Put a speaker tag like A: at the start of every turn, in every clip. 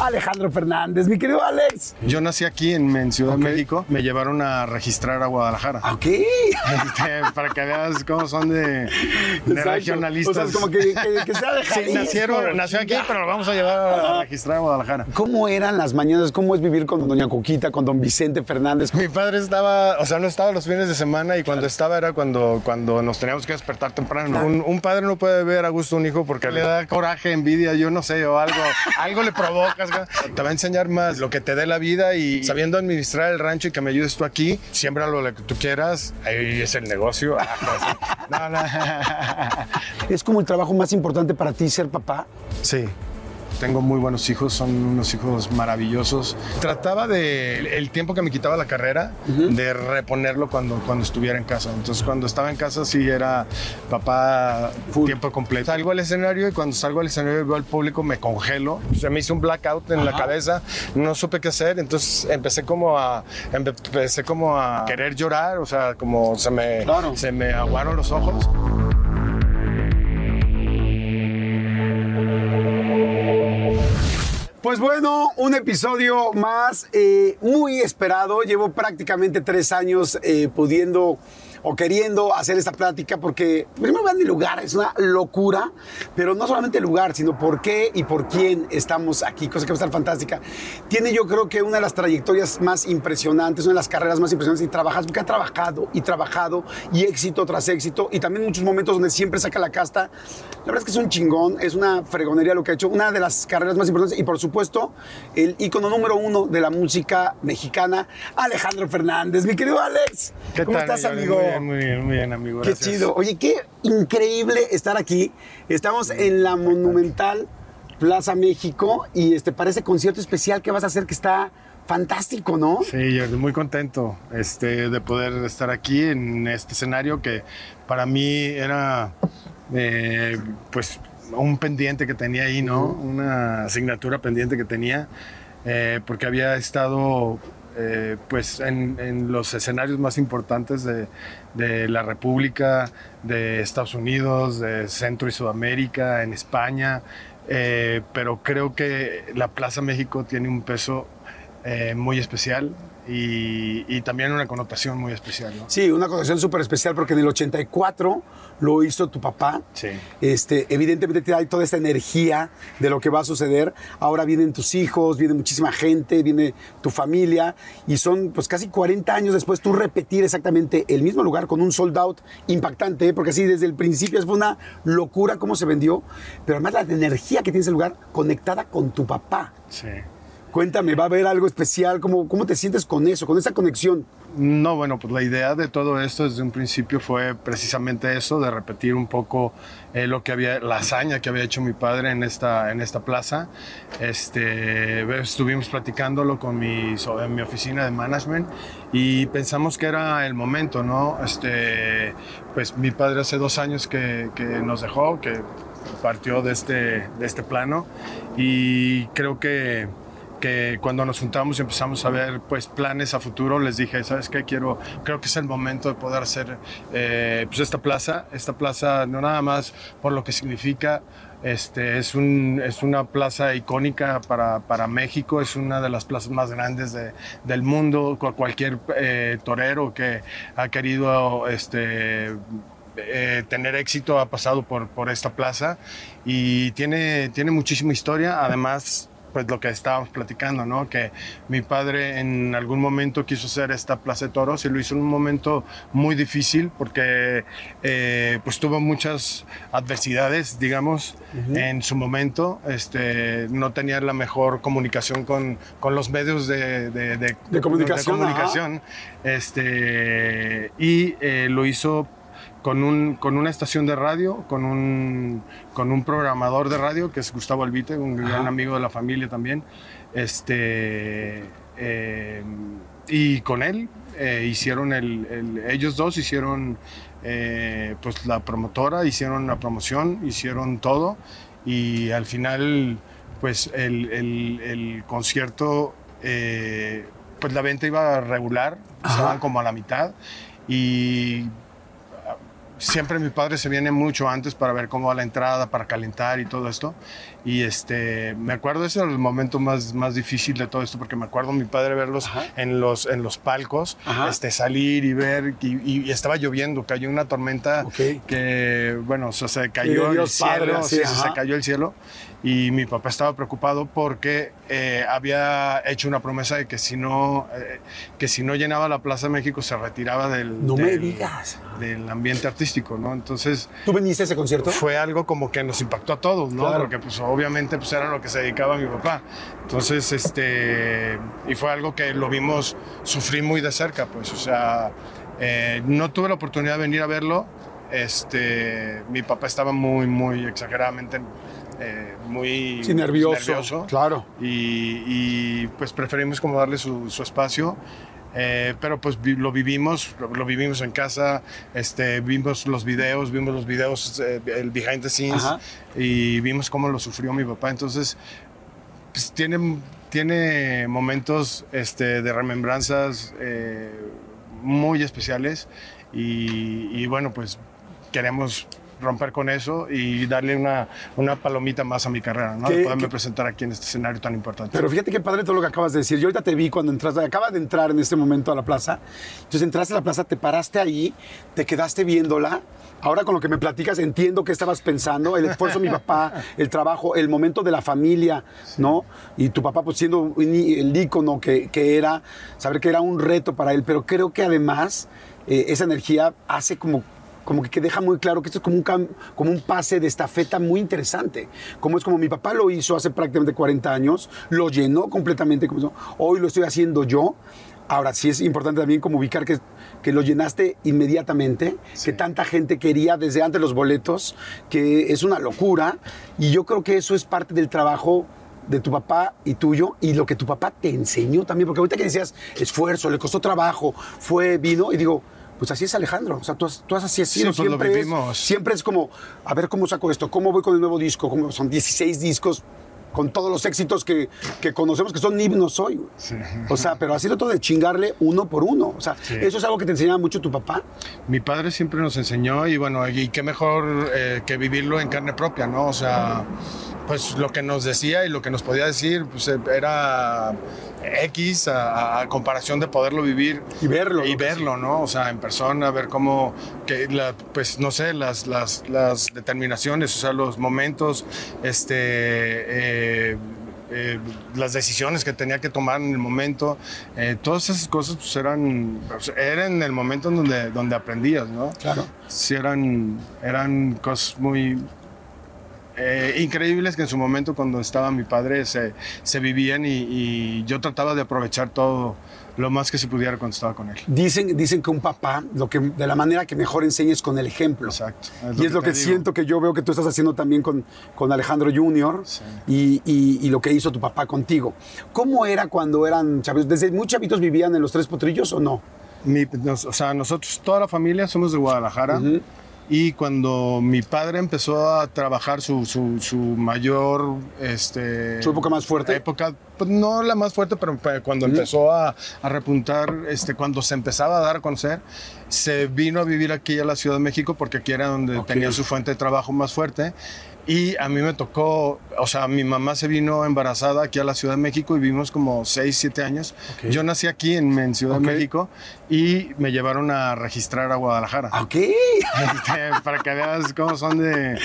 A: Alejandro Fernández, mi querido Alex.
B: Yo nací aquí en, en Ciudad de México. Me llevaron a registrar a Guadalajara.
A: Ok.
B: Este, para que veas cómo son de, regionalistas.
A: O sea, es como que, que- que sea de
B: Sí,
A: Jalisco.
B: nacieron, nació aquí, pero lo vamos a llevar a registrar a Guadalajara.
A: ¿Cómo eran las mañanas? ¿Cómo es vivir con doña Coquita, con don Vicente Fernández?
B: Mi padre estaba, o sea, no estaba los fines de semana y cuando estaba era cuando, cuando nos teníamos que despertar temprano. Un, un padre no puede ver a gusto a un hijo porque le da coraje, envidia, yo no sé, o algo, algo le provocas. Te va a enseñar más lo que te dé la vida y sabiendo administrar el rancho y que me ayudes tú aquí, siembra lo que tú quieras, ahí es el negocio. Ah, pues, no, no.
A: ¿Es como el trabajo más importante para ti ser papá?
B: Sí. Tengo muy buenos hijos, son unos hijos maravillosos. Trataba de el tiempo que me quitaba la carrera, de reponerlo cuando, cuando estuviera en casa. Entonces, cuando estaba en casa, sí era papá tiempo completo. Salgo al escenario y cuando salgo al escenario y veo al público, me congelo. Se me hizo un blackout en la cabeza, no supe qué hacer. Entonces, empecé como a, empecé como a querer llorar, o sea, como se me,
A: Claro.
B: se me aguaron los ojos.
A: Pues bueno, un episodio más eh, muy esperado. Llevo prácticamente tres años eh, pudiendo o queriendo hacer esta plática porque primero vean el lugar, es una locura, pero no solamente el lugar, sino por qué y por quién estamos aquí, cosa que va a estar fantástica. Tiene yo creo que una de las trayectorias más impresionantes, una de las carreras más impresionantes y trabajas, porque ha trabajado y trabajado y éxito tras éxito y también muchos momentos donde siempre saca la casta. La verdad es que es un chingón, es una fregonería lo que ha hecho, una de las carreras más importantes y por supuesto el ícono número uno de la música mexicana, Alejandro Fernández. Mi querido Alex,
B: ¿Qué
A: ¿cómo
B: tal,
A: estás, amigo?
B: Muy bien, muy bien, muy bien, amigo.
A: Qué
B: gracias.
A: chido. Oye, qué increíble estar aquí. Estamos en la monumental Plaza México y este parece concierto especial que vas a hacer que está fantástico, ¿no?
B: Sí, yo muy contento este, de poder estar aquí en este escenario que para mí era eh, pues un pendiente que tenía ahí, ¿no? Una asignatura pendiente que tenía eh, porque había estado eh, pues en, los escenarios más importantes de, de la República, de Estados Unidos, de Centro y Sudamérica, en España, eh, pero creo que la Plaza México tiene un peso eh, muy especial y, y también una connotación muy especial. ¿no?
A: Sí, una conexión súper especial porque en el 84 lo hizo tu papá.
B: Sí.
A: Este, evidentemente te da toda esta energía de lo que va a suceder. Ahora vienen tus hijos, viene muchísima gente, viene tu familia y son pues casi 40 años después tú repetir exactamente el mismo lugar con un sold out impactante, porque así desde el principio fue una locura cómo se vendió, pero además la energía que tiene ese lugar conectada con tu papá.
B: Sí.
A: Cuéntame, ¿va a haber algo especial? ¿Cómo, cómo te sientes con eso, con esa conexión?
B: No, bueno, pues la idea de todo esto desde un principio fue precisamente eso, de repetir un poco eh, lo que había, la hazaña que había hecho mi padre en esta, en esta plaza. Este, estuvimos platicándolo con mi, en mi oficina de management y pensamos que era el momento, ¿no? Este, pues mi padre hace dos años que, que nos dejó, que partió de este, de este plano y creo que que cuando nos juntamos y empezamos a ver pues planes a futuro les dije sabes qué quiero creo que es el momento de poder hacer eh, pues esta plaza. Esta plaza no nada más por lo que significa este es un es una plaza icónica para, para México es una de las plazas más grandes de- del mundo. Cu- cualquier eh, torero que ha querido este eh, tener éxito ha pasado por, por esta plaza y tiene, tiene muchísima historia. Además, pues lo que estábamos platicando, ¿no? Que mi padre en algún momento quiso hacer esta Plaza de Toros y lo hizo en un momento muy difícil porque eh, pues tuvo muchas adversidades, digamos, en su momento. Este, no tenía la mejor comunicación con, con los medios de, de,
A: De comunicación,
B: comunicación. Este, y eh, lo hizo con, un, con una estación de radio, con un, con un programador de radio, que es Gustavo Albite, un gran amigo de la familia también. Este, eh, y con él eh, hicieron el, el- ellos dos hicieron eh, pues la promotora, hicieron la promoción, hicieron todo. Y al final pues el, el- concierto pues la venta iba regular, estaban como a la mitad. Y siempre mi padre se viene mucho antes para ver cómo va la entrada, para calentar y todo esto. Y este, me acuerdo, ese era el momento más, más difícil de todo esto, porque me acuerdo mi padre verlos
A: Ajá.
B: en los, en los palcos,
A: Ajá.
B: este, salir y ver, y, y estaba lloviendo, cayó una tormenta que, bueno, o sea, se cayó el cielo,
A: Padre,
B: sí, se cayó el cielo. Y mi papá estaba preocupado porque eh, había hecho una promesa de que si no, eh, que si no llenaba la Plaza México se retiraba del,
A: No me
B: del-
A: digas.
B: del ambiente artístico, ¿no? Entonces
A: ¿Tú viniste a ese concierto?
B: fue algo como que nos impactó a todos, ¿no?
A: Claro.
B: Porque pues obviamente pues era lo que se dedicaba mi papá. Entonces, este, y fue algo que lo vimos sufrir muy de cerca, pues, o sea, eh, no tuve la oportunidad de venir a verlo. Este, mi papá estaba muy, muy exageradamente, eh, muy
A: Sí, nervioso. Claro.
B: y, y, pues preferimos como darle su, su espacio. Eh, pero pues vi- lo vivimos, lo, lo vivimos en casa, este, vimos los videos, vimos los videos, eh, el behind the scenes
A: Ajá.
B: y vimos cómo lo sufrió mi papá. Entonces, pues tiene, tiene momentos este, de remembranzas eh, muy especiales y, y bueno, pues queremos romper con eso y darle una, una palomita más a mi carrera, ¿no?
A: ¿Qué-
B: De poderme
A: qué-
B: presentar aquí en este escenario tan importante.
A: Pero fíjate qué padre todo lo que acabas de decir. Yo ahorita te vi cuando entraste, acabas de entrar en este momento a la plaza. Entonces entraste a la plaza, te paraste ahí, te quedaste viéndola. Ahora con lo que me platicas entiendo qué estabas pensando, el esfuerzo de mi papá, el trabajo, el momento de la familia, ¿no? Y tu papá pues siendo el ícono que, que era, saber que era un reto para él, pero creo que además eh, esa energía hace como como que, deja muy claro que esto es como un, como un pase de estafeta muy interesante. Como es como mi papá lo hizo hace prácticamente 40 años, lo llenó completamente, como hoy lo estoy haciendo yo. Ahora sí es importante también como ubicar que, que lo llenaste inmediatamente, que tanta gente quería desde antes los boletos, que es una locura. Y yo creo que eso es parte del trabajo de tu papá y tuyo y lo que tu papá te enseñó también, porque ahorita que decías esfuerzo, le costó trabajo, fue, vino y digo, pues así es Alejandro, o sea, tú, has- tú has así
B: Sí,
A: sido,
B: pues lo
A: siempre, es, siempre es como, a ver cómo saco esto, cómo voy con el nuevo disco, cómo son 16 discos con todos los éxitos que, que conocemos que son himnos hoy. O sea, pero ha sido todo de chingarle uno por uno. O sea, eso es algo que te enseñaba mucho tu papá.
B: Mi padre siempre nos enseñó y bueno, y qué mejor eh, que vivirlo en carne propia, ¿no? O sea, pues lo que nos decía y lo que nos podía decir pues eh, era X a, a comparación de poderlo vivir
A: Y verlo,
B: y
A: ¿no?
B: verlo, ¿no? O sea, en persona, ver cómo, que la- pues no sé, las, las, las determinaciones, o sea, los momentos, este, eh, eh, las decisiones que tenía que tomar en el momento, eh, todas esas cosas pues eran, pues, eran en el momento en donde, donde aprendías, ¿no?
A: Claro.
B: Sí, eran, eran cosas muy eh, increíbles que en su momento cuando estaba mi padre se, se vivían y, y yo trataba de aprovechar todo lo más que se pudiera cuando estaba con él.
A: Dicen, dicen que un papá, lo que, de la manera que mejor enseña es con el ejemplo.
B: Exacto.
A: y es lo que
B: digo.
A: siento que yo veo que tú estás haciendo también con, con Alejandro Jr.
B: Sí.
A: Y, y- y lo que hizo tu papá contigo. ¿Cómo era cuando eran chavitos? ¿Desde muy chavitos vivían en los Tres Potrillos o no?
B: Mi- nos- o sea, nosotros, toda la familia somos de Guadalajara. Y cuando mi padre empezó a trabajar su, su, su mayor... Este,
A: ¿Su época más fuerte?
B: Época, pues, no la más fuerte, pero pe- cuando empezó a, a repuntar, este, cuando se empezaba a dar a conocer, se vino a vivir aquí a la Ciudad de México porque aquí era donde tenía su fuente de trabajo más fuerte. Y a mí me tocó, o sea, mi mamá se vino embarazada aquí a la Ciudad de México y vivimos como 6, 7 años.
A: Ok.
B: Yo nací aquí en, en Ciudad
A: Ok.
B: de México y me llevaron a registrar a Guadalajara.
A: Ok.
B: Este, para que veas cómo son de,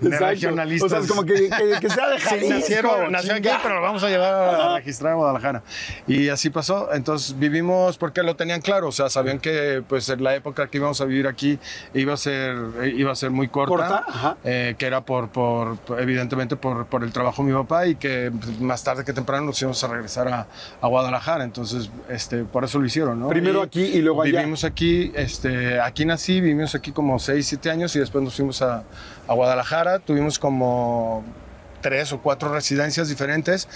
B: de regionalistas.
A: O sea, es como que, que- que sea de
B: Sí,
A: Jalisco.
B: nacieron, nació aquí, pero lo vamos a llevar a registrar a Guadalajara. Y así pasó. Entonces vivimos porque lo tenían claro. O sea, sabían que pues en la época que íbamos a vivir aquí iba a ser, iba a ser muy corta.
A: Corta, ajá.
B: eh, que era por, por por- evidentemente por, por el trabajo de mi papá y que más tarde que temprano nos íbamos a regresar a, a Guadalajara. Entonces, este, por eso lo hicieron, ¿no?
A: Primero
B: Y
A: aquí y luego allá.
B: Vivimos aquí, este, aquí nací, vivimos aquí como 6, 7 años y después nos fuimos a, a Guadalajara. Tuvimos como tres o cuatro residencias diferentes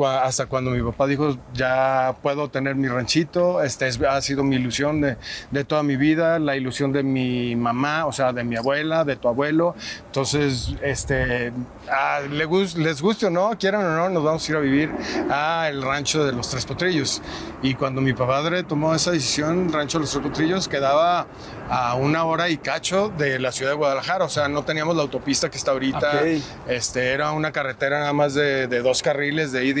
B: hasta cuando mi papá dijo ya puedo tener mi ranchito este es- ha sido mi ilusión de, de toda mi vida la ilusión de mi mamá o sea de mi abuela de tu abuelo. Entonces este ah, le gus- les guste o no quieran o no nos vamos a ir a vivir a el rancho de los tres potrillos. Y cuando mi padre tomó esa decisión rancho de los tres potrillos quedaba a una hora y cacho de la ciudad de Guadalajara. O sea no teníamos la autopista que está ahorita.
A: Ok.
B: este, era una carretera nada más de, de dos carriles de ida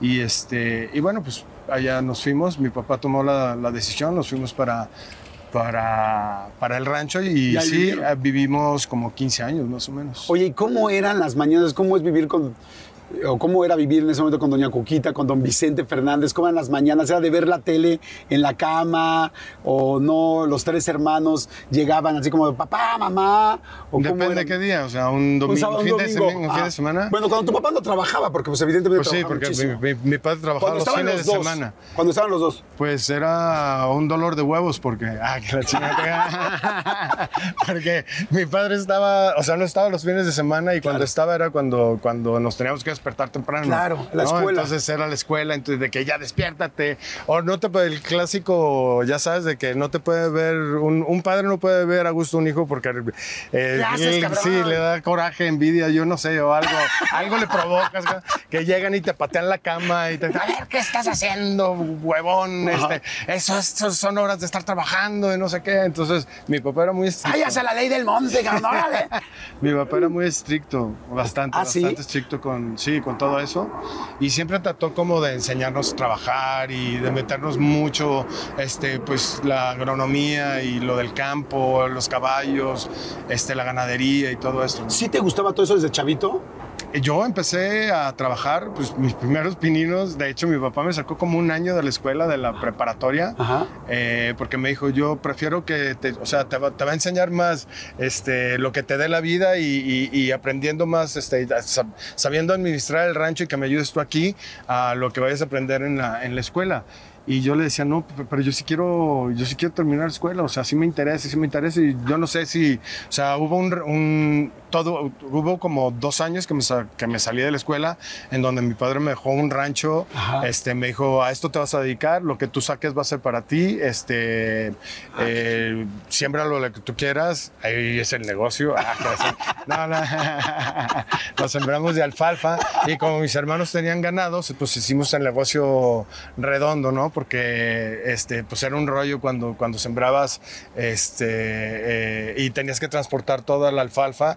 B: Y, este, y bueno, pues allá nos fuimos, mi papá tomó la, la decisión, nos fuimos para, para, para el rancho y,
A: ¿Y
B: sí,
A: vivieron?
B: eh, vivimos como 15 años más o menos.
A: Oye, ¿y cómo eran las mañanas? ¿Cómo es vivir con... o cómo era vivir en ese momento con doña Cuquita, con don Vicente Fernández? ¿Cómo eran las mañanas? ¿Era de ver la tele en la cama? ¿O no? ¿Los tres hermanos llegaban así como de papá, mamá? ¿O cómo
B: Depende
A: era?
B: de qué día, o sea, un domingo,
A: Un sábado, un
B: fin, de
A: domingo.
B: sema- un fin
A: Ah.
B: de semana.
A: Bueno, cuando tu papá no trabajaba, porque pues evidentemente
B: pues sí, porque mi, mi- mi padre trabajaba los fines
A: los
B: de
A: dos.
B: semana.
A: Cuando estaban los dos.
B: Pues era un dolor de huevos porque, ah, que la chingada. porque mi padre estaba, o sea, no estaba los fines de semana y cuando estaba era cuando, cuando nos teníamos que despertar temprano.
A: Claro, la
B: ¿no?
A: escuela.
B: Entonces era la escuela, entonces de que ya despiértate. O no te puede, el clásico, ya sabes, de que no te puede ver, un, un padre no puede ver a gusto un hijo porque eh,
A: ¿Qué haces,
B: él- sí, le da coraje, envidia, yo no sé, o algo, algo le provocas, que llegan y te patean la cama y te a ver, ¿qué estás haciendo, huevón? Este, eso, eso son horas de estar trabajando y no sé qué. Entonces, mi papá era muy estricto.
A: ¡Ay, hacia la ley del monte, cabrón! órale!
B: Mi papá era muy estricto, bastante,
A: ¿Ah, sí?
B: bastante estricto con, sí, con todo eso. Y siempre trató como de enseñarnos a trabajar y de meternos mucho, este, pues, la agronomía y lo del campo, los caballos, este, la ganadería y todo esto.
A: ¿Sí te gustaba todo eso desde chavito?
B: Yo empecé a trabajar, pues mis primeros pininos, de hecho mi papá me sacó como un año de la escuela, de la preparatoria, eh, porque me dijo, yo prefiero que, te, o sea, te va, te va a enseñar más este, lo que te dé la vida y, y- y aprendiendo más, este, sab- sabiendo administrar el rancho y que me ayudes tú aquí a lo que vayas a aprender en la, en la escuela. Y yo le decía, no, pero yo sí quiero, yo sí quiero terminar la escuela, o sea, sí me interesa, sí me interesa. Y yo no sé si, o sea, hubo un, un- todo, hubo como dos años que me, que me salí de la escuela, en donde mi padre me dejó un rancho,
A: Ajá.
B: este, me dijo, a esto te vas a dedicar, lo que tú saques va a ser para ti, este, eh, siembra lo que tú quieras, ahí es el negocio. Ah, no, no, lo sembramos de alfalfa y como mis hermanos tenían ganados, pues hicimos el negocio redondo, ¿no? Porque, este, pues era un rollo cuando, cuando sembrabas, este, eh, y tenías que transportar toda la alfalfa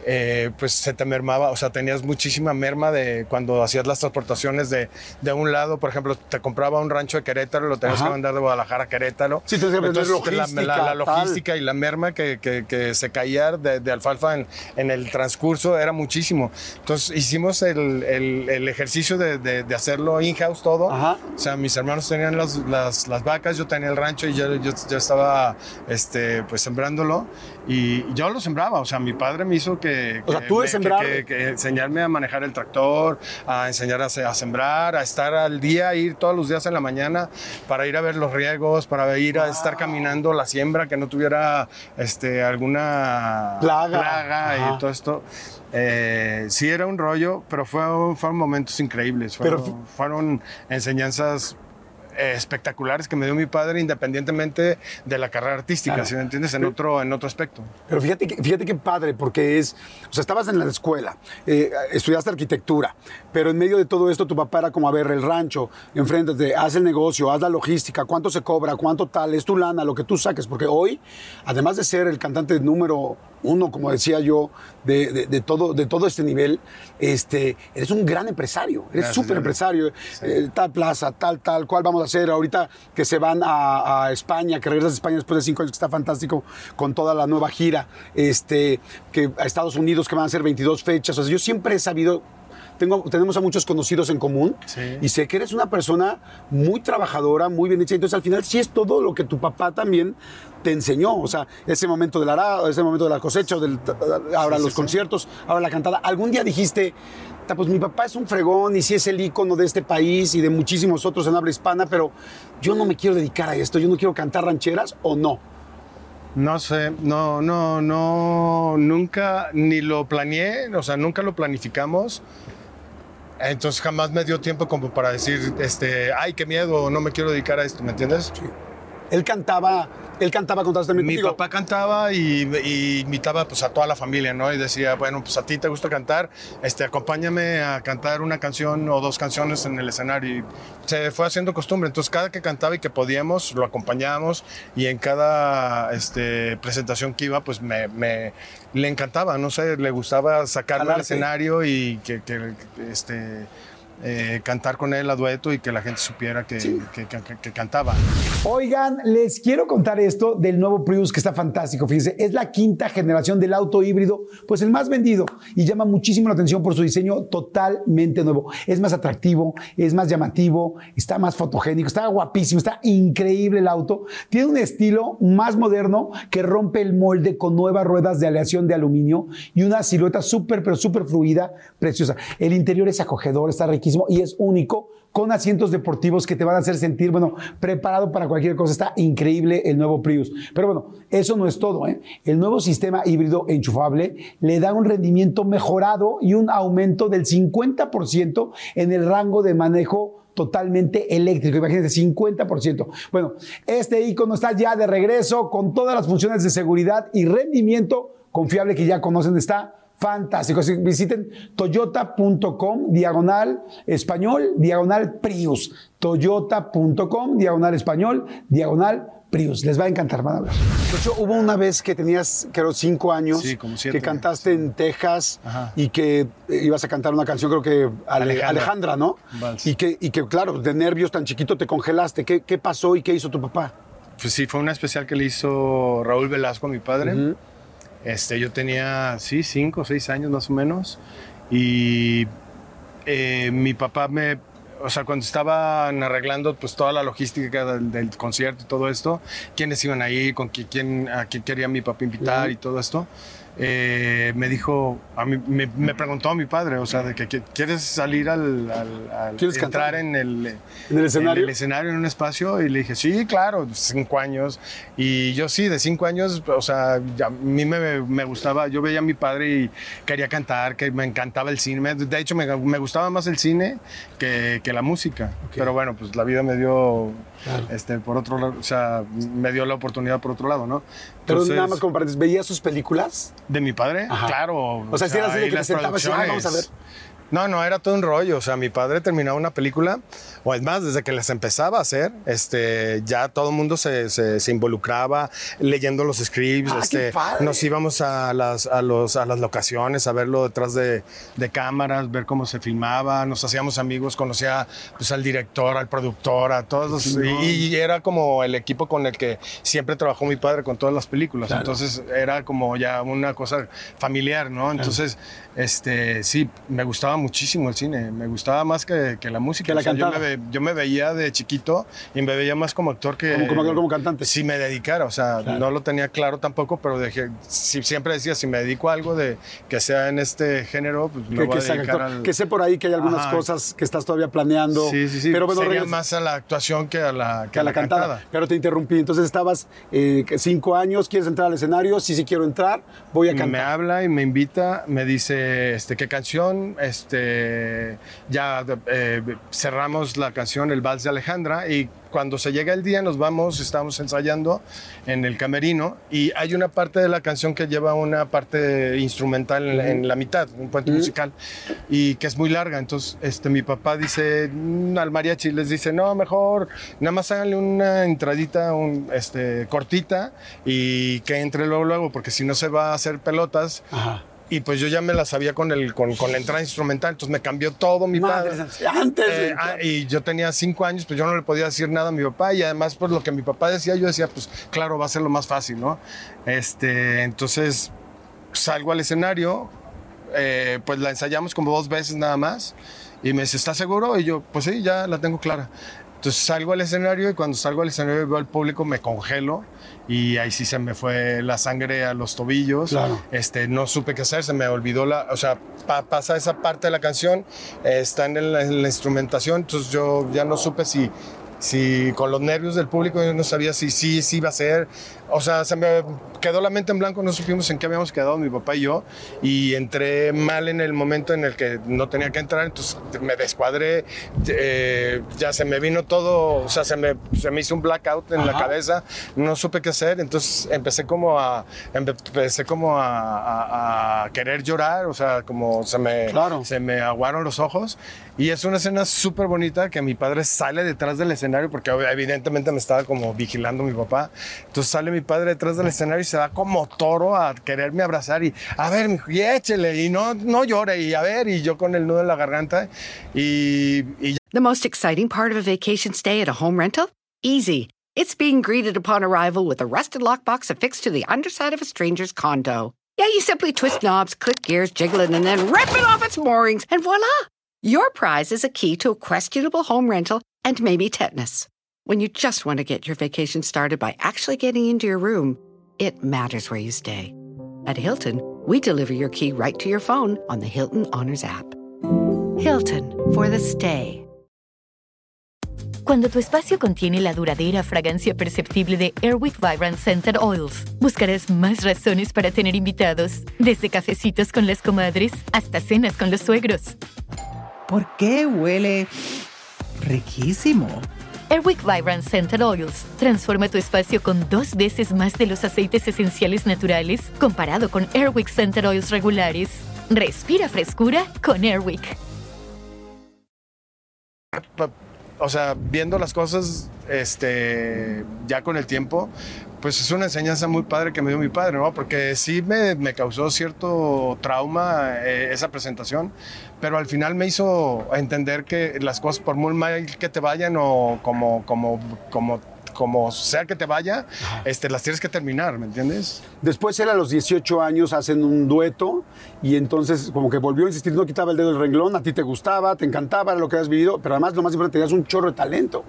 B: eh, pues se te mermaba, o sea, tenías muchísima merma de cuando hacías las transportaciones de, de un lado, por ejemplo, te compraba un rancho de Querétaro, lo tenías
A: Ajá.
B: que mandar de Guadalajara a Querétaro.
A: Sí,
B: Entonces, la-
A: logística,
B: La, la
A: tal.
B: logística y la merma que, que- que se caía de, de alfalfa en, en el transcurso era muchísimo. Entonces hicimos el, el- el ejercicio de, de- de hacerlo in-house todo.
A: Ajá.
B: O sea, mis hermanos tenían las, las- las vacas, yo tenía el rancho y yo, yo, yo estaba este, pues sembrándolo. Y yo lo sembraba, o sea, mi padre me hizo que...
A: O sea,
B: que
A: tú de
B: me- que-
A: sembrar.
B: que- que enseñarme a manejar el tractor, a enseñar a, se- a sembrar, a estar al día, ir todos los días en la mañana para ir a ver los riegos, para ir a estar caminando la siembra, que no tuviera este, alguna
A: Plaga.
B: Y todo esto. Eh, sí era un rollo, pero fue, fueron momentos increíbles,
A: Pero
B: fueron, enseñanzas espectaculares que me dio mi padre independientemente de la carrera artística,
A: Claro.
B: ¿sí me entiendes? En otro, en otro aspecto.
A: Pero fíjate, que- fíjate qué padre, porque es, o sea, estabas en la escuela, eh, estudiaste arquitectura, pero en medio de todo esto tu papá era como, a ver, el rancho, enfréntate, haz el negocio, haz la logística, cuánto se cobra, cuánto tal, es tu lana, lo que tú saques, porque hoy, además de ser el cantante número uno, como decía yo, de, de- de todo, de todo este nivel, este, eres un gran empresario, eres súper empresario, eh, tal plaza, tal, tal, cuál vamos a hacer ahorita que se van a, a España, que regresas a España después de cinco años, que está fantástico con toda la nueva gira, este, que a Estados Unidos que van a ser 22 fechas, o sea, yo siempre he sabido... Tengo, tenemos a muchos conocidos en común
B: Sí.
A: y sé que eres una persona muy trabajadora, muy bien hecha. Entonces, al final, sí es todo lo que tu papá también te enseñó. O sea, ese momento del arado, ese momento de la cosecha, del, ahora
B: Sí,
A: los
B: sí,
A: conciertos, ahora la cantada. ¿Algún día dijiste, "Ta, pues mi papá es un fregón y sí es el ícono de este país y de muchísimos otros en habla hispana, pero yo no me quiero dedicar a esto, yo no quiero cantar rancheras o no?
B: No sé, no, no, no, nunca ni lo planeé, o sea, nunca lo planificamos. Entonces jamás me dio tiempo como para decir, este, ay, qué miedo, no me quiero dedicar a esto, ¿me entiendes?
A: Él cantaba, él cantaba constantemente.
B: Mi
A: Digo,
B: papá cantaba y, y invitaba pues a toda la familia, ¿no? Y decía, bueno, pues a ti te gusta cantar, este, acompáñame a cantar una canción o dos canciones en el escenario. Y se fue haciendo costumbre. Entonces cada que cantaba y que podíamos, lo acompañábamos y en cada este, presentación que iba, pues me, me- le encantaba, no sé, le gustaba sacarme al escenario y que, que, este, eh, cantar con él a dueto y que la gente supiera que, que- que- que cantaba.
A: Oigan, les quiero contar esto del nuevo Prius que está fantástico. Fíjense, es la quinta generación del auto híbrido, pues el más vendido y llama muchísimo la atención por su diseño totalmente nuevo. Es más atractivo, es más llamativo, está más fotogénico, está guapísimo, está increíble el auto. Tiene un estilo más moderno que rompe el molde con nuevas ruedas de aleación de aluminio y una silueta súper, pero súper fluida, preciosa. El interior es acogedor, está riquísimo y es único con asientos deportivos que te van a hacer sentir, bueno, preparado para cualquier cosa. Está increíble el nuevo Prius. Pero bueno, eso no es todo. ¿eh? El nuevo sistema híbrido enchufable le da un rendimiento mejorado y un aumento del 50% en el rango de manejo totalmente eléctrico. Imagínense, 50%. Bueno, este icono está ya de regreso con todas las funciones de seguridad y rendimiento confiable que ya conocen. Está fantástico. Así que visiten toyota.com, diagonal español, diagonal Prius. Toyota.com, diagonal español, diagonal Prius. Les va a encantar, van a ver. De hecho, hubo una vez que tenías, creo, cinco años,
B: Sí, como siete,
A: que cantaste en Texas
B: Ajá.
A: y que eh, ibas a cantar una canción, creo que Ale- Alejandra,
B: Alejandra.
A: ¿no?
B: Vals.
A: Y que, y que, claro, de nervios tan chiquito te congelaste. ¿Qué, qué pasó y qué hizo tu papá?
B: Pues sí, fue una especial que le hizo Raúl Velasco, mi padre. Este, yo tenía, sí, cinco o seis años más o menos. Y eh, mi papá me, o sea, cuando estaban arreglando pues toda la logística del, del concierto y todo esto, quiénes iban a ir, con qui- quién, a quién quería mi papá invitar y todo esto, eh, me dijo, a mí, me, me preguntó a mi padre, o sea, de que, quieres salir al, al- al
A: ¿Quieres
B: entrar
A: cantar?
B: en el,
A: ¿En el escenario?
B: en el escenario, en un espacio, y le dije, sí, claro, cinco años. Y yo sí, de cinco años, o sea, a mí me, me gustaba, yo veía a mi padre y quería cantar, que me encantaba el cine. De hecho, me, me gustaba más el cine que, que la música. Pero bueno, pues la vida me dio, este, por otro lado, o sea, me dio la oportunidad por otro lado, ¿no?
A: Pero
B: Entonces,
A: nada más como paréntesis, ¿veías sus películas?
B: ¿De mi padre?
A: Ajá.
B: Claro.
A: O sea, si era así de que te sentabas y, "Ah, vamos a ver".
B: No, no, era todo un rollo. O sea, mi padre terminaba una película, o es más, desde que les empezaba a hacer, este, ya todo el mundo se, se- se involucraba leyendo los scripts.
A: Ah,
B: este, nos íbamos a las, a, los, a las locaciones a verlo detrás de, de cámaras, ver cómo se filmaba. Nos hacíamos amigos, conocía pues, al director, al productor, a todos. los- y, y era como el equipo con el que siempre trabajó mi padre con todas las películas.
A: Claro.
B: Entonces era como ya una cosa familiar, ¿no? Entonces, este, sí, me gustaba muchísimo el cine, me gustaba más que, que la música.
A: Que la
B: O sea, yo, me, ve- yo me veía de chiquito y me veía más como actor que
A: Como- como actor, como cantante.
B: Si me dedicara, o sea,
A: Claro.
B: no lo tenía claro tampoco, pero dejé, si, siempre decía, si me dedico a algo de que sea en este género, pues me
A: Que,
B: voy
A: que
B: a dedicar al...
A: Que sé por ahí que hay algunas
B: Ajá.
A: cosas que estás todavía planeando.
B: Sí, sí, sí.
A: Pero bueno,
B: Sería más a la actuación que a la,
A: que a la cantada. Pero te interrumpí. Entonces estabas eh, cinco años, ¿quieres entrar al escenario? Sí, sí quiero entrar, voy a
B: me
A: cantar.
B: habla y me invita, me dice este, qué canción, este, ya eh, cerramos la canción El Vals de Alejandra y cuando se llega el día nos vamos, estamos ensayando en el camerino y hay una parte de la canción que lleva una parte instrumental en, la- en la mitad, un puente musical y que es muy larga, entonces este, mi papá dice mm, al mariachi, les dice, no, mejor nada más háganle una entradita un, este, cortita y que entre luego, luego, porque si no se va a hacer pelotas.
A: Ajá.
B: Y pues yo ya me la sabía con, el, con, con la entrada instrumental, entonces me cambió todo mi
A: Madre
B: padre.
A: antes
B: Eh, ah, y yo tenía cinco años, pues yo no le podía decir nada a mi papá y además por lo que mi papá decía, yo decía, pues claro, va a ser lo más fácil, ¿no? Este, entonces salgo al escenario, eh, pues la ensayamos como dos veces nada más y me dice, ¿estás seguro? Y yo, pues sí, ya la tengo clara. Entonces salgo al escenario y cuando salgo al escenario y veo al público me congelo y ahí sí se me fue la sangre a los tobillos.
A: Claro.
B: Este, no supe qué hacer, se me olvidó la, o sea, pa- pasa esa parte de la canción, eh, está en la, en la instrumentación, entonces yo ya no supe si, si con los nervios del público yo no sabía si sí, sí iba a ser, o sea, se me quedó la mente en blanco, no supimos en qué habíamos quedado mi papá y yo, y entré mal en el momento en el que no tenía que entrar, entonces me descuadré, eh, ya se me vino todo, o sea, se me, se me hizo un blackout en la
A: Ajá.
B: cabeza, no supe qué hacer, entonces empecé como a, empecé como a, a- a querer llorar, o sea, como se me,
A: Claro.
B: se me aguaron los ojos, y es una escena súper bonita que mi padre sale detrás del escenario, porque evidentemente me estaba como vigilando mi papá, entonces sale mi padre detrás del escenario y se da como toro a quererme abrazar y, a ver, mijo, y échele, y no, no llore, y a ver, y yo con el nudo en la garganta, y, y
C: The most exciting part of a vacation stay at a home rental? Easy. It's being greeted upon arrival with a rusted lockbox affixed to the underside of a stranger's condo. Yeah, you simply twist knobs, click gears, jiggle it, and then rip it off its moorings, and voila! Your prize is a key to a questionable home rental and maybe tetanus. When you just want to get your vacation started by actually getting into your room, it matters where you stay. At Hilton, we deliver your key right to your phone on the Hilton Honors app. Hilton for the stay.
D: Cuando tu espacio contiene la duradera fragancia perceptible de Airwick Vibrant Scented Oils, buscarás más razones para tener invitados, desde cafecitos con las comadres hasta cenas con los suegros.
E: ¿Por qué huele riquísimo?
D: Airwick Vibrant Scented Oils transforma tu espacio con dos veces más de los aceites esenciales naturales comparado con Airwick Scented Oils regulares. Respira frescura con Airwick.
B: o sea, viendo las cosas este, ya con el tiempo, pues es una enseñanza muy padre que me dio mi padre, ¿no? Porque sí me, me causó cierto trauma eh, esa presentación, pero al final me hizo entender que las cosas, por muy mal que te vayan o como, como, como, como sea que te vaya, este, las tienes que terminar, ¿me entiendes?
A: Después él a los 18 años hacen un dueto y entonces como que volvió a insistir, no quitaba el dedo del renglón, a ti te gustaba, te encantaba, era lo que habías vivido, pero además lo más importante, tenías un chorro de talento.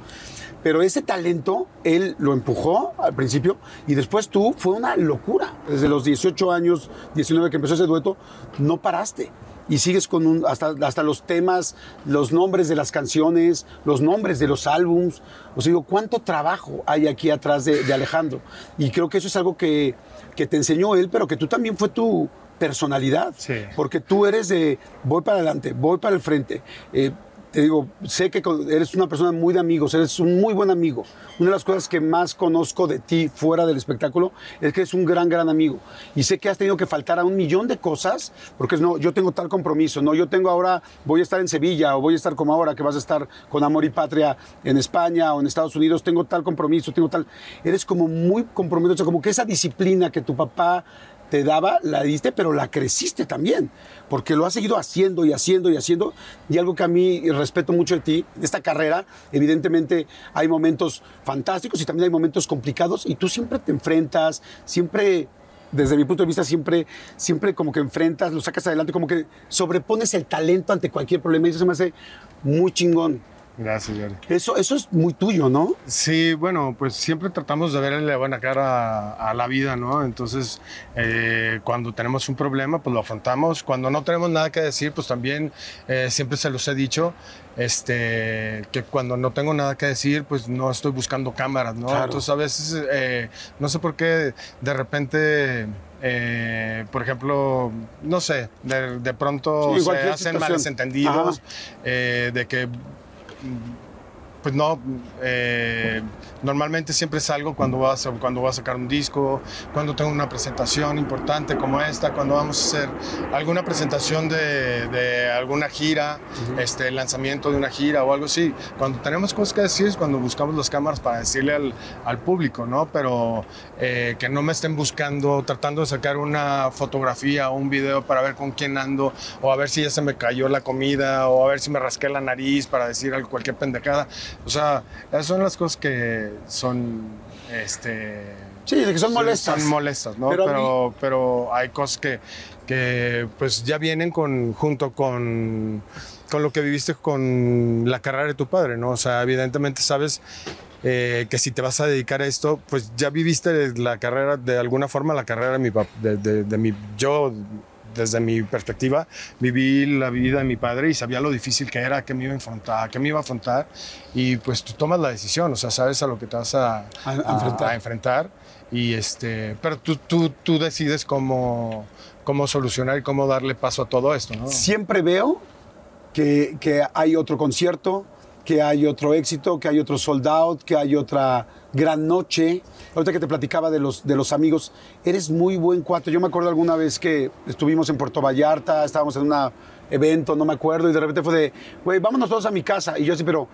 A: Pero ese talento él lo empujó al principio y después tú fue una locura. Desde los 18 años, 19 que empezó ese dueto, no paraste. Y sigues con un, hasta, hasta los temas, los nombres de las canciones, los nombres de los álbums. O sea, digo, ¿cuánto trabajo hay aquí atrás de, de Alejandro? Y creo que eso es algo que, que te enseñó él, pero que tú también fue tu personalidad.
B: Sí.
A: Porque tú eres de voy para adelante, voy para el frente. Eh, te digo, sé que eres una persona muy de amigos, eres un muy buen amigo. Una de las cosas que más conozco de ti fuera del espectáculo es que eres un gran, gran amigo. Y sé que has tenido que faltar a un millón de cosas, porque no, yo tengo tal compromiso, no, yo tengo ahora, voy a estar en Sevilla o voy a estar como ahora que vas a estar con Amor y Patria en España o en Estados Unidos, tengo tal compromiso, tengo tal. Eres como muy comprometido, o sea, como que esa disciplina que tu papá te daba, la diste, pero la creciste también, porque lo has seguido haciendo y haciendo y haciendo. Y algo que a mí respeto mucho de ti, de esta carrera, evidentemente hay momentos fantásticos y también hay momentos complicados y tú siempre te enfrentas, siempre, desde mi punto de vista, siempre, siempre como que enfrentas, lo sacas adelante, como que sobrepones el talento ante cualquier problema y eso se me hace muy chingón.
B: Gracias, Jordi.
A: Eso, eso es muy tuyo, ¿no?
B: Sí, bueno, pues siempre tratamos de verle la buena cara a, a la vida, ¿no? Entonces, eh, cuando tenemos un problema, pues lo afrontamos. Cuando no tenemos nada que decir, pues también eh, siempre se los he dicho, este, que cuando no tengo nada que decir, pues no estoy buscando cámaras, ¿no?
A: Claro.
B: Entonces, a veces, eh, no sé por qué, de repente... eh, por ejemplo, no sé, de, de pronto
A: Sí,
B: se hacen malentendidos, eh, de que mm-hmm. Pues no, eh, normalmente siempre salgo cuando vas, a- cuando voy a sacar un disco, cuando tengo una presentación importante como esta, cuando vamos a hacer alguna presentación de, de alguna gira, este, lanzamiento de una gira o algo así. Cuando tenemos cosas que decir es cuando buscamos las cámaras para decirle al, al público, ¿no? Pero eh, que no me estén buscando, tratando de sacar una fotografía o un video para ver con quién ando o a ver si ya se me cayó la comida o a ver si me rasqué la nariz para decir cualquier pendejada. O sea, esas son las cosas que son, este...
A: Sí, de que son molestas.
B: Son molestas, ¿no?
A: Pero
B: Pero, hay cosas que, que pues ya vienen con, junto con, con lo que viviste con la carrera de tu padre, ¿no? O sea, evidentemente sabes eh, que si te vas a dedicar a esto, pues ya viviste la carrera, de alguna forma, la carrera de mi de- de mi, yo, desde mi perspectiva, viví la vida de mi padre y sabía lo difícil que era, que me iba a enfrentar, que me iba a afrontar, y pues tú tomas la decisión, o sea, sabes a lo que te vas a,
A: A- a enfrentar.
B: a enfrentar, y este, pero tú, tú, tú decides cómo, cómo solucionar y cómo darle paso a todo esto, ¿no?
A: siempre veo que, que hay otro concierto, que hay otro éxito, que hay otro sold out, que hay otra gran noche. Ahorita que te platicaba de los, de los amigos, eres muy buen cuate. Yo me acuerdo alguna vez que estuvimos en Puerto Vallarta, estábamos en un evento, no me acuerdo, y de repente fue de, güey, vámonos todos a mi casa. Y yo así, pero...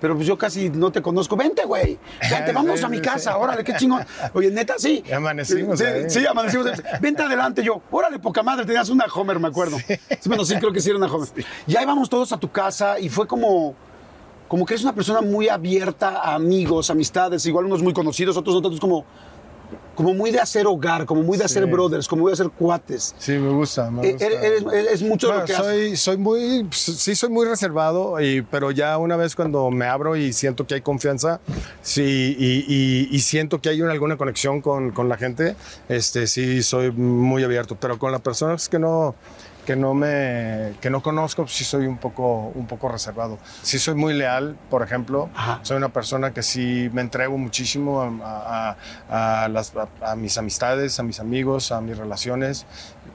A: Pero pues yo casi no te conozco. Vente, güey. Vente, vamos a mi casa. Órale, qué chingón. Oye, neta, sí.
B: Amanecimos
A: Sí,
B: ahí.
A: sí, amanecimos. Vente adelante. Yo, órale, poca madre. Tenías una Homer, me acuerdo. Sí, bueno, sí, creo que sí era una Homer. Y ahí vamos todos a tu casa y fue como... Como que eres una persona muy abierta a amigos, amistades, igual unos muy conocidos, otros no tantos, como, como muy de hacer hogar, como muy de hacer
B: Sí.
A: brothers, como muy de hacer cuates.
B: Sí, me gusta. Me
A: Eh,
B: gusta.
A: Eres, eres- es mucho
B: Bueno,
A: lo que haces.
B: soy, soy muy, sí soy muy reservado, y, pero ya una vez cuando me abro y siento que hay confianza, sí, y, y- y siento que hay una, alguna conexión con, con la gente, este, sí soy muy abierto, pero con las personas que no, que no me, que no conozco, sí soy un poco, un poco reservado. Sí soy muy leal, por ejemplo,
A: Ajá.
B: soy una persona que sí me entrego muchísimo a, a- a las- a- a mis amistades, a mis amigos, a mis relaciones,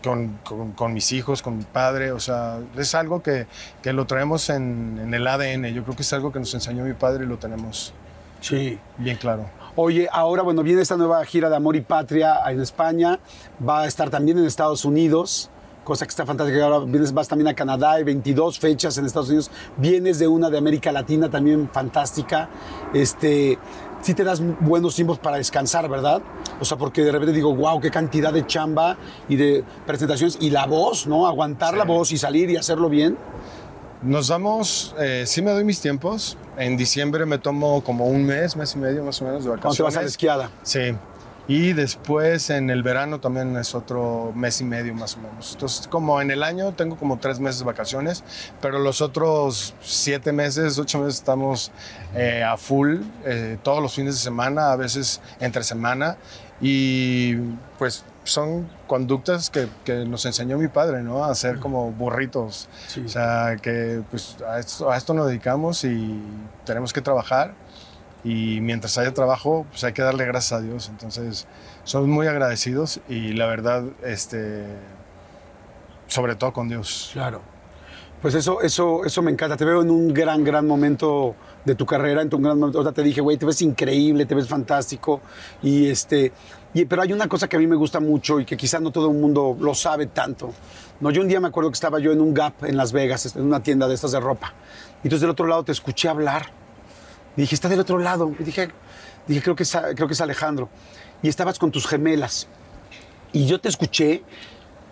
B: con, con- con mis hijos, con mi padre. O sea, es algo que, que lo traemos en, en el ADN. Yo creo que es algo que nos enseñó mi padre y lo tenemos
A: Sí.
B: bien claro.
A: Oye, ahora, bueno, viene esta nueva gira de Amor y Patria en España. Va a estar también en Estados Unidos, cosa que está fantástica. Ahora vienes, vas también a Canadá, hay 22 fechas en Estados Unidos. Vienes de una de América Latina también fantástica. Este, sí te das buenos tiempos para descansar, ¿verdad? O sea, porque de repente digo, wow, qué cantidad de chamba y de presentaciones. Y la voz, ¿no? Aguantar la voz y salir y hacerlo bien.
B: Nos damos, eh, sí me doy mis tiempos. En diciembre me tomo como un mes, mes y medio más o menos de
A: te
B: vacaciones.
A: vas a la esquiada.
B: Sí. Y después en el verano también es otro mes y medio más o menos. Entonces, como en el año tengo como tres meses de vacaciones, pero los otros siete meses, ocho meses estamos eh, a full, eh, todos los fines de semana, a veces entre semana. Y pues son conductas que, que nos enseñó mi padre, ¿no? A ser como burritos.
A: Sí.
B: O sea, que pues a esto, a esto nos dedicamos y tenemos que trabajar y mientras haya trabajo, pues hay que darle gracias a Dios. Entonces, somos muy agradecidos y la verdad, este, sobre todo con Dios.
A: Claro. Pues eso, eso, eso me encanta. Te veo en un gran, gran momento de tu carrera, en tu gran momento. Ahorita te dije, güey, te ves increíble, te ves fantástico. Y este, y- pero hay una cosa que a mí me gusta mucho y que quizás no todo el mundo lo sabe tanto. No, yo un día me acuerdo que estaba yo en un Gap en Las Vegas, en una tienda de estas de ropa. Y entonces del otro lado te escuché hablar. Y dije, está del otro lado. Y dije, dije creo, que es, creo que es Alejandro. Y estabas con tus gemelas. Y yo te escuché.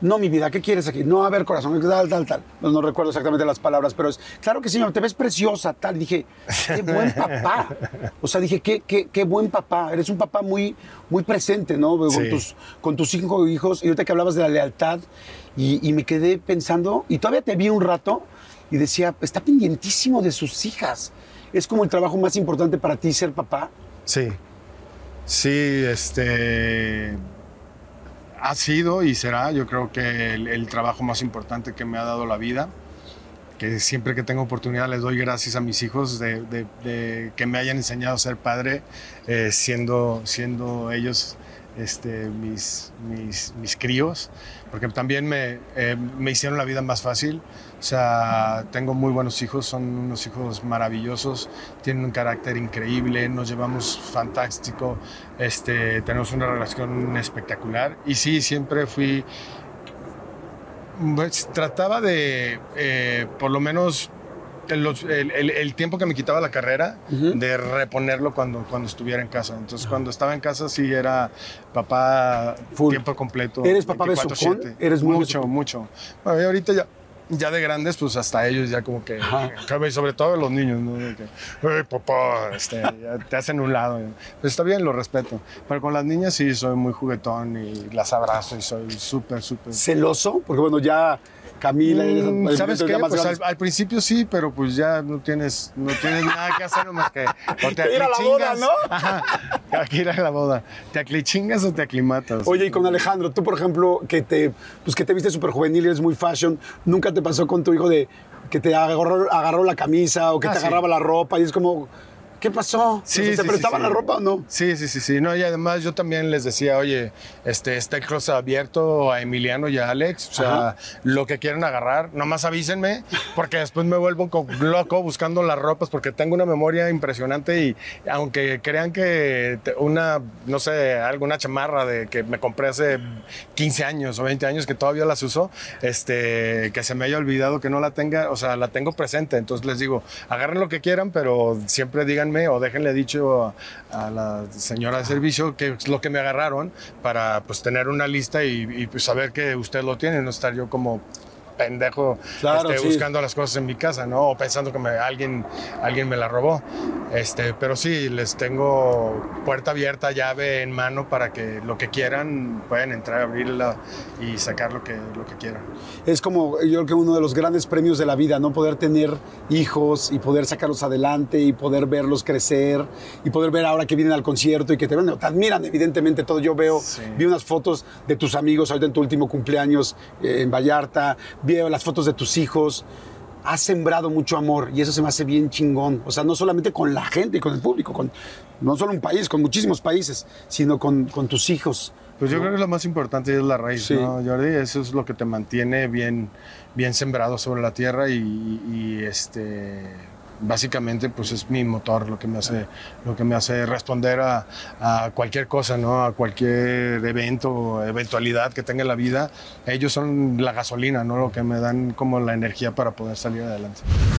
A: No, mi vida, ¿qué quieres aquí? No, a ver, corazón, tal, tal, tal. No, no recuerdo exactamente las palabras, pero es, claro que sí, te ves preciosa, tal. Y dije, qué buen papá. O sea, dije, qué, qué, qué buen papá. Eres un papá muy, muy presente, ¿no? Con,
B: Sí.
A: tus, con tus cinco hijos. Y ahorita que hablabas de la lealtad, y, y me quedé pensando, y todavía te vi un rato, y decía, está pendientísimo de sus hijas. Es como el trabajo más importante para ti ser papá.
B: Sí. Sí, este. Ha sido y será, yo creo que el, trabajo más importante que me ha dado la vida. Que siempre que tengo oportunidad les doy gracias a mis hijos de que me hayan enseñado a ser padre, eh, siendo, siendo ellos este, mis, mis, mis críos, porque también me, eh, me hicieron la vida más fácil. O sea, tengo muy buenos hijos, son unos hijos maravillosos, tienen un carácter increíble, nos llevamos fantástico, este, tenemos una relación espectacular. Y sí, siempre fui pues, trataba de, eh, por lo menos, el, tiempo que me quitaba la carrera, de reponerlo cuando, cuando estuviera en casa. Entonces, cuando estaba en casa, sí era papá
A: Full.
B: tiempo completo.
A: ¿Eres papá
B: 24/7.
A: besucón? ¿Eres muy
B: Mucho,
A: besucón?
B: mucho. Bueno, y ahorita ya... Ya de grandes, pues hasta ellos ya como que, y sobre todo los niños, ¿no? De que, "Ay, papá, este, ya te hacen un lado. Pues está bien, lo respeto. Pero con las niñas sí soy muy juguetón y las abrazo y soy súper, súper
A: Celoso, porque bueno, ya Camila.
B: Mm, ¿Sabes qué? Pues al, al principio sí, pero pues ya no tienes, no tienes nada que hacer más que o te
A: Ir a la boda. ¿no?
B: Ajá, que ir a la boda. ¿Te aclichingas o te aclimatas?
A: Oye, y con Alejandro, tú, por ejemplo, que te, pues, que te viste súper juvenil y eres muy fashion, ¿nunca te pasó con tu hijo de que te agarró, agarró la camisa o que
B: Ah,
A: te
B: sí.
A: agarraba la ropa y es como, ¿qué pasó?
B: Sí,
A: O sea, ¿Te
B: sí,
A: prestaban
B: sí,
A: la ropa o no?
B: Sí, sí, sí, sí. No, y además yo también les decía, oye, este, está el closet abierto a Emiliano y a Alex. O sea,
A: Ajá.
B: lo que quieran agarrar, nomás avísenme, porque después me vuelvo co- loco buscando las ropas, porque tengo una memoria impresionante y aunque crean que una, no sé, alguna chamarra de que me compré hace 15 años o 20 años que todavía las uso, este, que se me haya olvidado que no la tenga, o sea, la tengo presente. Entonces les digo, agarren lo que quieran, pero siempre díganme o déjenle dicho a, a la señora de servicio que es lo que me agarraron para pues tener una lista y, y, pues saber que usted lo tiene, no estar yo como pendejo
A: Claro,
B: este,
A: sí.
B: buscando las cosas en mi casa, ¿no? O pensando que me- alguien, alguien me la robó. Este, pero sí, les tengo puerta abierta, llave en mano para que lo que quieran puedan entrar, abrirla y sacar lo que, lo que quieran.
A: Es como, yo creo que uno de los grandes premios de la vida, ¿no? Poder tener hijos y poder sacarlos adelante y poder verlos crecer y poder ver ahora que vienen al concierto y que te, bueno, te admiran, evidentemente, todo. Yo veo,
B: Sí.
A: vi unas fotos de tus amigos ahorita en tu último cumpleaños eh, en Vallarta, veo las fotos de tus hijos. Has sembrado mucho amor y eso se me hace bien chingón. O sea, no solamente con la gente y con el público, con no solo un país, con muchísimos países, sino con, con tus hijos.
B: Pues yo creo que lo más importante es la raíz,
A: Sí.
B: ¿no, Jordi? Eso es lo que te mantiene bien, bien sembrado sobre la tierra y, y, este básicamente pues es mi motor lo que me hace lo que me hace responder a, cualquier cosa no a cualquier evento eventualidad que tenga en la vida. Ellos son la gasolina no lo que me dan como la energía para poder salir adelante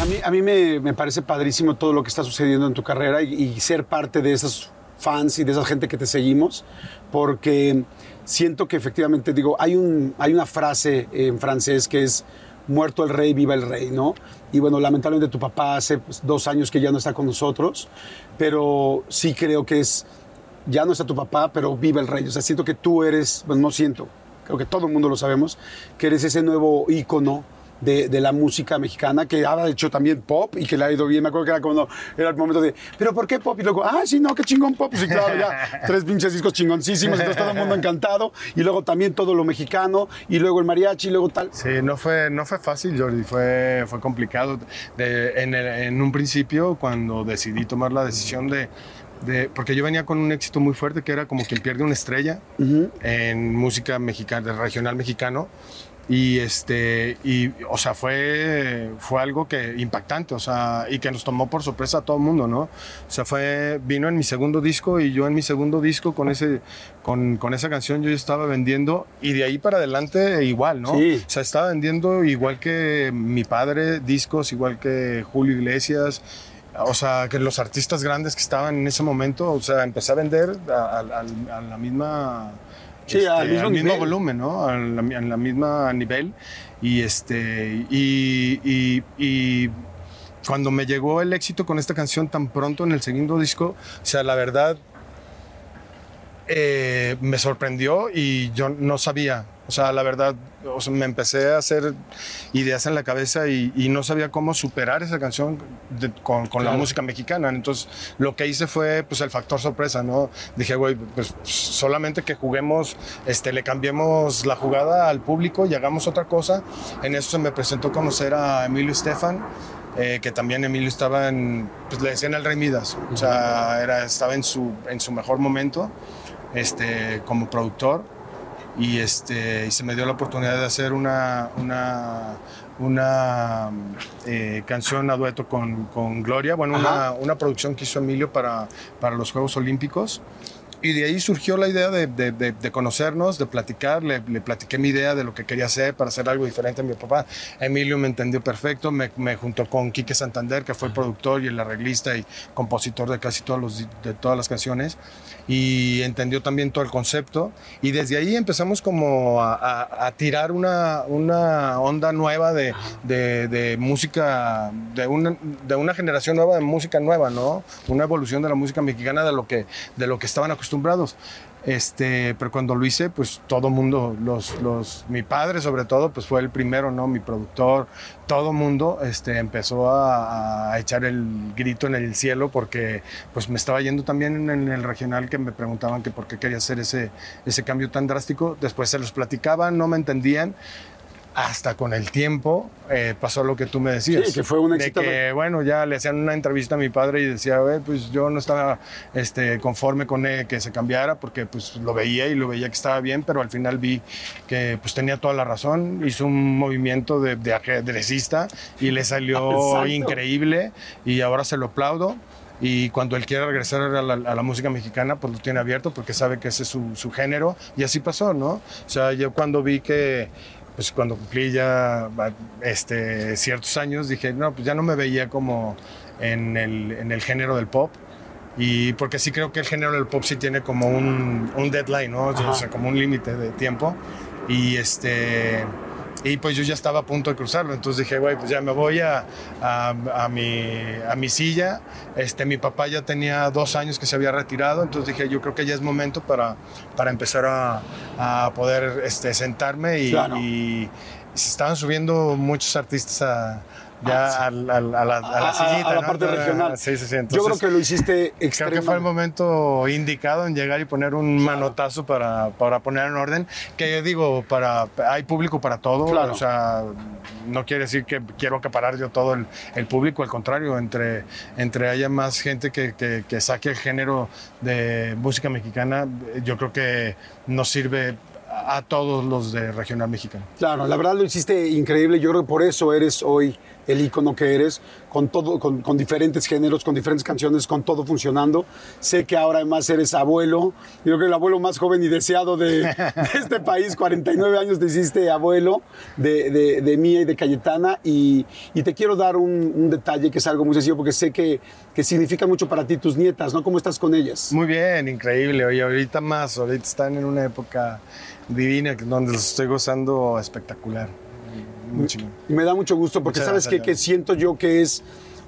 A: A mí, a mí me, me parece padrísimo todo lo que está sucediendo en tu carrera y, ser parte de esos fans y de esa gente que te seguimos, porque siento que efectivamente, digo, hay, un, hay una frase en francés que es muerto el rey, viva el rey, ¿no? Y bueno, lamentablemente tu papá hace pues, dos años que ya no está con nosotros, pero sí creo que es, ya no está tu papá, pero viva el rey. O sea, siento que tú eres, bueno, no siento, creo que todo el mundo lo sabemos, que eres ese nuevo ícono de, de la música mexicana, que ha hecho también pop y que le ha ido bien. Me acuerdo que era cuando era el momento de, ¿pero por qué pop? Y luego, ah, sí, no, qué chingón pop. Sí, claro, ya, tres pinches discos chingoncísimos, entonces todo el mundo encantado. Y luego también todo lo mexicano, y luego el mariachi, y luego tal.
B: Sí, no fue, no fue fácil, Jordi, fue, fue complicado. De- en, el- en un principio, cuando decidí tomar la decisión de, de- Porque yo venía con un éxito muy fuerte, que era como quien pierde una estrella en música mexicana, regional mexicano. Y este, y, o sea, fue, fue algo que impactante, o sea, y que nos tomó por sorpresa a todo el mundo, ¿no? O sea, fue, vino en mi segundo disco y yo en mi segundo disco con, ese, con, con esa canción yo estaba vendiendo y de ahí para adelante igual, ¿no?
A: Sí.
B: O sea, estaba vendiendo igual que mi padre discos, igual que Julio Iglesias, o sea, que los artistas grandes que estaban en ese momento, o sea, empecé a vender a, a- a- a la misma...
A: Sí, al mismo nivel.
B: volumen, ¿no? A la, a la misma nivel. Y, este, y, y- y cuando me llegó el éxito con esta canción tan pronto en el segundo disco, o sea, la verdad, eh, me sorprendió y yo no sabía. O sea, la verdad, o sea, me empecé a hacer ideas en la cabeza y, y no sabía cómo superar esa canción de- con, con la
A: Claro.
B: música mexicana. Entonces, lo que hice fue pues, el factor sorpresa, ¿no? Dije, güey, pues solamente que juguemos, este, le cambiemos la jugada al público y hagamos otra cosa. En eso se me presentó conocer a Emilio Estefan. eh, que también Emilio estaba en, pues le decían el Rey Midas, o sea, era, estaba en su, en su mejor momento este, como productor y, este, y se me dio la oportunidad de hacer una, una, una eh, canción a dueto con, con Gloria, bueno, una, una producción que hizo Emilio para, para los Juegos Olímpicos. Y de ahí surgió la idea de, de- de- de conocernos, de platicar. Le, le platiqué mi idea de lo que quería hacer para hacer algo diferente a mi papá. Emilio me entendió perfecto, me, me juntó con Quique Santander, que fue el productor y el arreglista y compositor de casi todos los, de todas las canciones. Y entendió también todo el concepto. Y desde ahí empezamos como a, a- a tirar una, una onda nueva de, de- de música, de una, de una generación nueva de música nueva, ¿no? Una evolución de la música mexicana de lo que, de lo que estaban acostumbrados. Este, pero cuando lo hice, pues todo mundo, los, los, mi padre sobre todo, pues fue el primero, ¿no? Mi productor, todo mundo este, empezó a, a echar el grito en el cielo porque pues me estaba yendo también en el regional que me preguntaban que por qué quería hacer ese, ese cambio tan drástico. Después se los platicaban, no me entendían. Hasta con el tiempo eh, pasó lo que tú me decías.
A: Sí, que fue un
B: De
A: éxito.
B: que, bueno, ya le hacían una entrevista a mi padre y decía, "Güey, pues yo no estaba este, conforme con él que se cambiara porque pues lo veía y lo veía que estaba bien, pero al final vi que pues tenía toda la razón. Hizo un movimiento de, de ajedrecista y le salió
A: Exacto.
B: increíble y ahora se lo aplaudo. Y cuando él quiera regresar a la, a la música mexicana, pues lo tiene abierto porque sabe que ese es su, su género. Y así pasó, ¿no? O sea, yo cuando vi que, pues cuando cumplí ya este, ciertos años, dije, no, pues ya no me veía como en el, en el género del pop. Y porque sí creo que el género del pop sí tiene como un, un deadline, ¿no? O sea, como un límite de tiempo. Y este... Y pues yo ya estaba a punto de cruzarlo, entonces dije, güey, pues ya me voy a, a, a mi, a mi silla. Este, mi papá ya tenía dos años que se había retirado, entonces dije, yo creo que ya es momento para, para empezar a, a poder este, sentarme y,
A: Claro.
B: y se estaban subiendo muchos artistas a, ya al- a, la, a la
A: A- a-
B: sillita.
A: a la
B: ¿no?
A: parte
B: Entonces,
A: regional.
B: Sí, sí, sí.
A: Yo creo
B: Entonces,
A: que lo hiciste
B: Creo que fue el momento indicado en llegar y poner un manotazo para, para poner en orden. Que yo digo, para, hay público para todo.
A: Claro.
B: O sea, no quiere decir que quiero acaparar yo todo el, el público, al contrario, entre, entre haya más gente que, que, que saque el género de música mexicana, yo creo que nos sirve a, todos los de regional mexicano.
A: Claro, la verdad lo hiciste increíble. Yo creo que por eso eres hoy el ícono que eres, con, todo, con, con diferentes géneros, con diferentes canciones, con todo funcionando. Sé que ahora además eres abuelo. Yo creo que el abuelo más joven y deseado de, de este país, 49 años te hiciste abuelo de, de, de Mía y de Cayetana. Y, y te quiero dar un, un detalle que es algo muy sencillo porque sé que, que significa mucho para ti tus nietas, ¿no? ¿Cómo estás con ellas?
B: Muy bien, increíble. Oye, ahorita más, ahorita están en una época divina donde los estoy gozando espectacular. Muy chingón.
A: Me da mucho gusto porque
B: Muchas
A: sabes
B: gracias,
A: que siento yo que es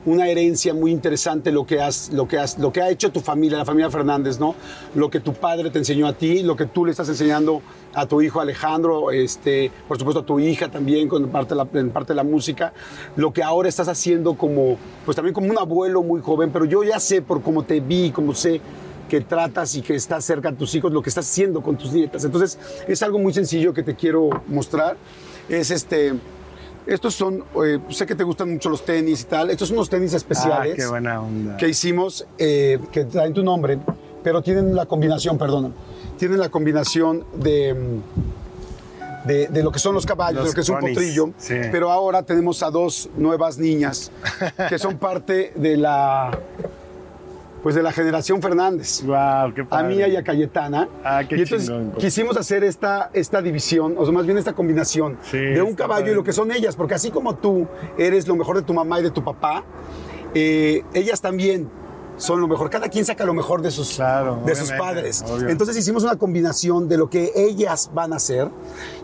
A: una herencia muy interesante lo que has lo que has lo que ha hecho tu familia, la familia Fernández, ¿no? Lo que tu padre te enseñó a ti, lo que tú le estás enseñando a tu hijo Alejandro, este, por supuesto a tu hija también con parte de la, en parte de la música, lo que ahora estás haciendo como pues también como un abuelo muy joven, pero yo ya sé por cómo te vi, cómo sé que tratas y que estás cerca de tus hijos, lo que estás haciendo con tus nietas. Entonces, es algo muy sencillo que te quiero mostrar. Es este, estos son, eh, sé que te gustan mucho los tenis y tal. Estos son unos tenis especiales
B: Ah, qué buena onda.
A: que hicimos, eh, que traen tu nombre, pero tienen la combinación, perdona, tienen la combinación de, mm, de, de lo que son los caballos,
B: Los
A: de lo que es un potrillo.
B: sí.
A: Pero ahora tenemos a dos nuevas niñas que son parte de la, pues de la generación Fernández.
B: Wow, qué
A: A
B: padre.
A: Mía y a Cayetana.
B: Ah, qué
A: y entonces
B: chingón.
A: quisimos hacer esta, esta división, o sea, más bien esta combinación
B: Sí,
A: de un caballo y lo que son ellas, porque así como tú eres lo mejor de tu mamá y de tu papá, eh, ellas también son lo mejor. Cada quien saca lo mejor de sus,
B: Claro,
A: de sus padres.
B: obvio.
A: Entonces hicimos una combinación de lo que ellas van a hacer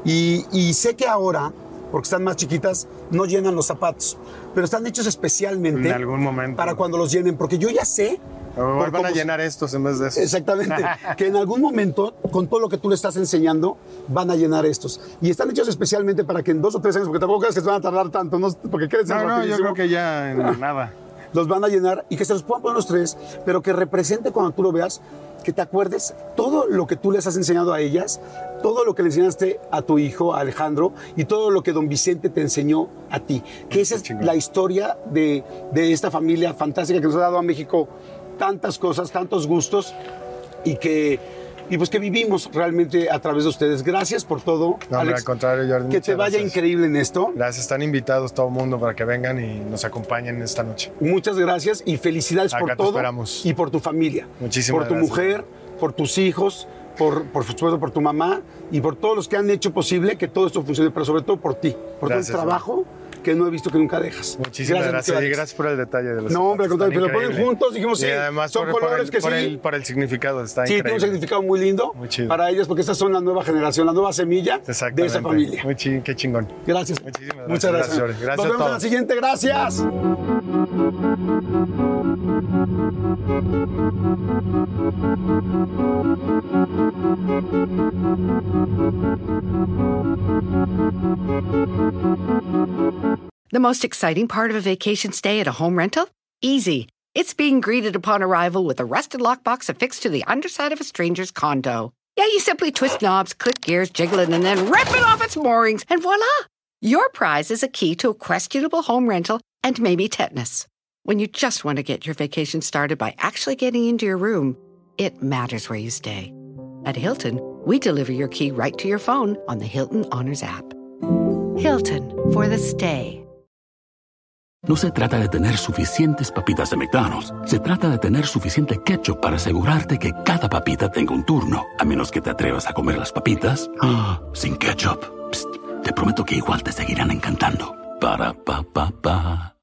A: y, y sé que ahora, porque están más chiquitas, no llenan los zapatos, pero están hechos especialmente
B: En algún momento.
A: para cuando los llenen, porque yo ya sé...
B: Van a llenar estos en vez de esos.
A: Exactamente. que en algún momento, con todo lo que tú le estás enseñando, van a llenar estos. Y están hechos especialmente para que en dos o tres años, porque tampoco crees que se van a tardar tanto, ¿no? porque crecen
B: No, no, yo creo que ya en nada.
A: los van a llenar y que se los puedan poner los tres, pero que represente cuando tú lo veas, que te acuerdes todo lo que tú les has enseñado a ellas, todo lo que le enseñaste a tu hijo, a Alejandro, y todo lo que don Vicente te enseñó a ti. Que esa es la historia de, de esta familia fantástica que nos ha dado a México tantas cosas, tantos gustos y que y pues que vivimos realmente a través de ustedes. Gracias por todo,
B: No,
A: Alex.
B: al contrario, Jordi.
A: que te vaya
B: gracias.
A: increíble en esto.
B: Gracias, están invitados todo el mundo para que vengan y nos acompañen esta noche.
A: Muchas gracias y felicidades
B: Acá
A: por
B: te
A: todo
B: esperamos.
A: y por tu familia.
B: Muchísimas
A: Por tu
B: gracias.
A: mujer, por tus hijos, por, por supuesto por tu mamá y por todos los que han hecho posible que todo esto funcione, pero sobre todo por ti, por
B: Gracias,
A: todo el trabajo que no he visto que nunca dejas.
B: Muchísimas gracias,
A: Alex.
B: y gracias por el detalle de los
A: No, hombre, al pero lo ponen juntos, dijimos,
B: Y
A: sí,
B: además
A: son
B: por, por
A: colores
B: el,
A: que
B: por
A: sí.
B: El, por el significado, está
A: Sí, tiene un significado muy lindo
B: Muy chido.
A: para ellas porque estas son la nueva generación, la nueva semilla de esa familia.
B: Muy chi- qué chingón.
A: Gracias.
B: Muchísimas
A: Muchas
B: gracias,
A: gracias.
B: Jordi. Gracias
A: Nos
B: a
A: vemos en la siguiente. Gracias.
C: The most exciting part of a vacation stay at a home rental? Easy. It's being greeted upon arrival with a rusted lockbox affixed to the underside of a stranger's condo. Yeah, you simply twist knobs, click gears, jiggle it, and then rip it off its moorings, and voila! Your prize is a key to a questionable home rental and maybe tetanus. When you just want to get your vacation started by actually getting into your room, it matters where you stay. At Hilton, we deliver your key right to your phone on the Hilton Honors app. Hilton for the stay.
F: No se trata de tener suficientes papitas de McDonald's. Se trata de tener suficiente ketchup para asegurarte que cada papita tenga un turno. A menos que te atrevas a comer las papitas ah, sin ketchup. Psst, te prometo que igual te seguirán encantando. Para pa pa pa.